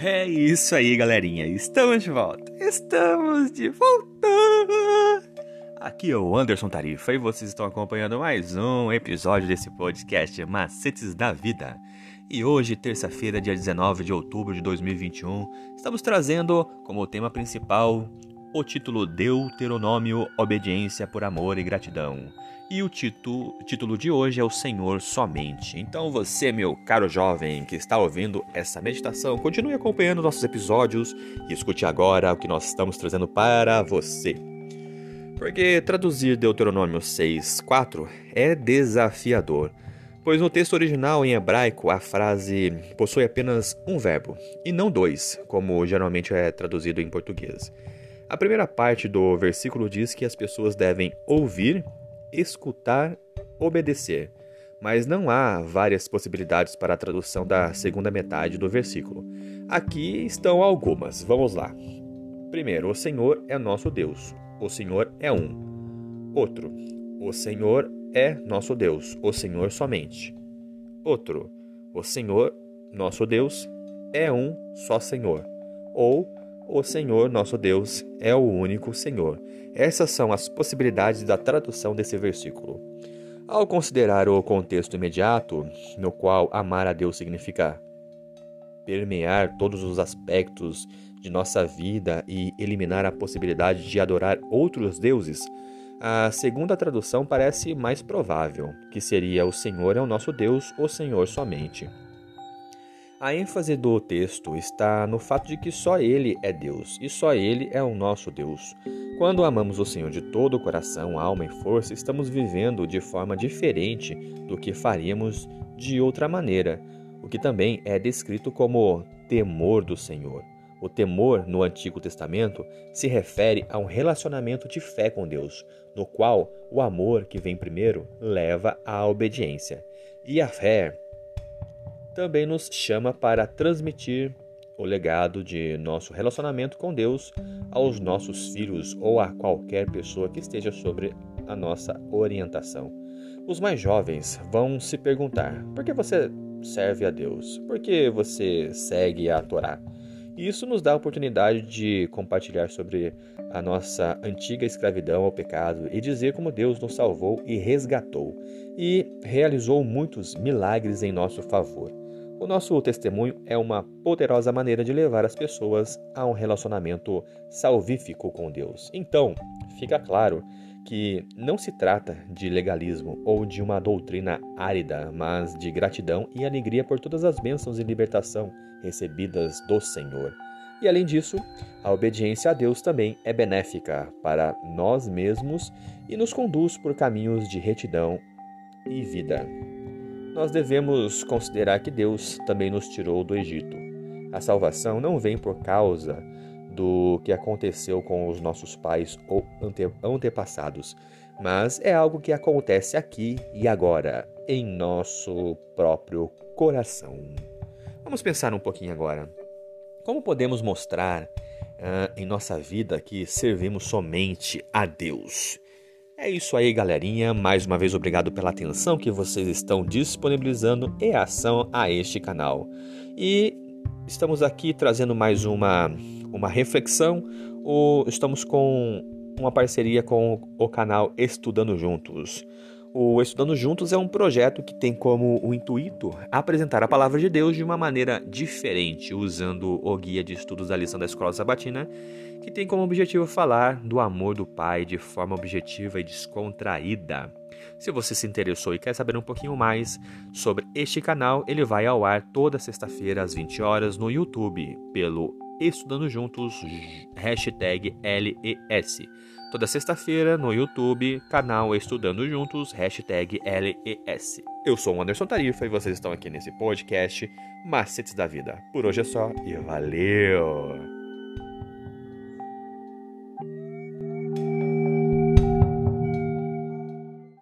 É isso aí, galerinha. Estamos de volta. Estamos de volta. Aqui é o Anderson Tarifa e vocês estão acompanhando mais um episódio desse podcast Macetes da Vida. E hoje, terça-feira, dia 19 de outubro de 2021, estamos trazendo como tema principal o título Deuteronômio Obediência por Amor e Gratidão. E o título, título de hoje é O Senhor Somente. Então você, meu caro jovem que está ouvindo essa meditação, continue acompanhando nossos episódios e escute agora o que nós estamos trazendo para você. Porque traduzir Deuteronômio 6:4 é desafiador, pois no texto original em hebraico a frase possui apenas um verbo e não dois, como geralmente é traduzido em português. A primeira parte do versículo diz que as pessoas devem ouvir escutar, obedecer. Mas não há várias possibilidades para a tradução da segunda metade do versículo. Aqui estão algumas. Vamos lá. Primeiro, o Senhor é nosso Deus. O Senhor é um. Outro, o Senhor é nosso Deus. O Senhor somente. Outro, o Senhor, nosso Deus, é um só Senhor. Ou o Senhor nosso Deus é o único Senhor. Essas são as possibilidades da tradução desse versículo. Ao considerar o contexto imediato, no qual amar a Deus significa permear todos os aspectos de nossa vida e eliminar a possibilidade de adorar outros deuses, a segunda tradução parece mais provável, que seria o Senhor é o nosso Deus, o Senhor somente. A ênfase do texto está no fato de que só Ele é Deus e só Ele é o nosso Deus. Quando amamos o Senhor de todo o coração, alma e força, estamos vivendo de forma diferente do que faríamos de outra maneira, o que também é descrito como temor do Senhor. O temor no Antigo Testamento se refere a um relacionamento de fé com Deus, no qual o amor que vem primeiro leva à obediência. E a fé também nos chama para transmitir o legado de nosso relacionamento com Deus aos nossos filhos ou a qualquer pessoa que esteja sobre a nossa orientação. Os mais jovens vão se perguntar: por que você serve a Deus? Por que você segue a Torá? E isso nos dá a oportunidade de compartilhar sobre a nossa antiga escravidão ao pecado e dizer como Deus nos salvou e resgatou e realizou muitos milagres em nosso favor. O nosso testemunho é uma poderosa maneira de levar as pessoas a um relacionamento salvífico com Deus. Então, fica claro que não se trata de legalismo ou de uma doutrina árida, mas de gratidão e alegria por todas as bênçãos e libertação recebidas do Senhor. E além disso, a obediência a Deus também é benéfica para nós mesmos e nos conduz por caminhos de retidão e vida nós devemos considerar que Deus também nos tirou do Egito. A salvação não vem por causa do que aconteceu com os nossos pais ou ante antepassados, mas é algo que acontece aqui e agora, em nosso próprio coração. Vamos pensar um pouquinho agora. Como podemos mostrar uh, em nossa vida que servimos somente a Deus? É isso aí, galerinha. Mais uma vez, obrigado pela atenção que vocês estão disponibilizando e ação a este canal. E estamos aqui trazendo mais uma, uma reflexão. O, estamos com uma parceria com o canal Estudando Juntos. O Estudando Juntos é um projeto que tem como o intuito apresentar a palavra de Deus de uma maneira diferente, usando o guia de estudos da lição da Escola Sabatina, que tem como objetivo falar do amor do Pai de forma objetiva e descontraída. Se você se interessou e quer saber um pouquinho mais sobre este canal, ele vai ao ar toda sexta-feira às 20 horas no YouTube, pelo Estudando Juntos, hashtag LES. Toda sexta-feira no YouTube, canal Estudando Juntos, hashtag LES. Eu sou o Anderson Tarifa e vocês estão aqui nesse podcast Macetes da Vida. Por hoje é só e valeu!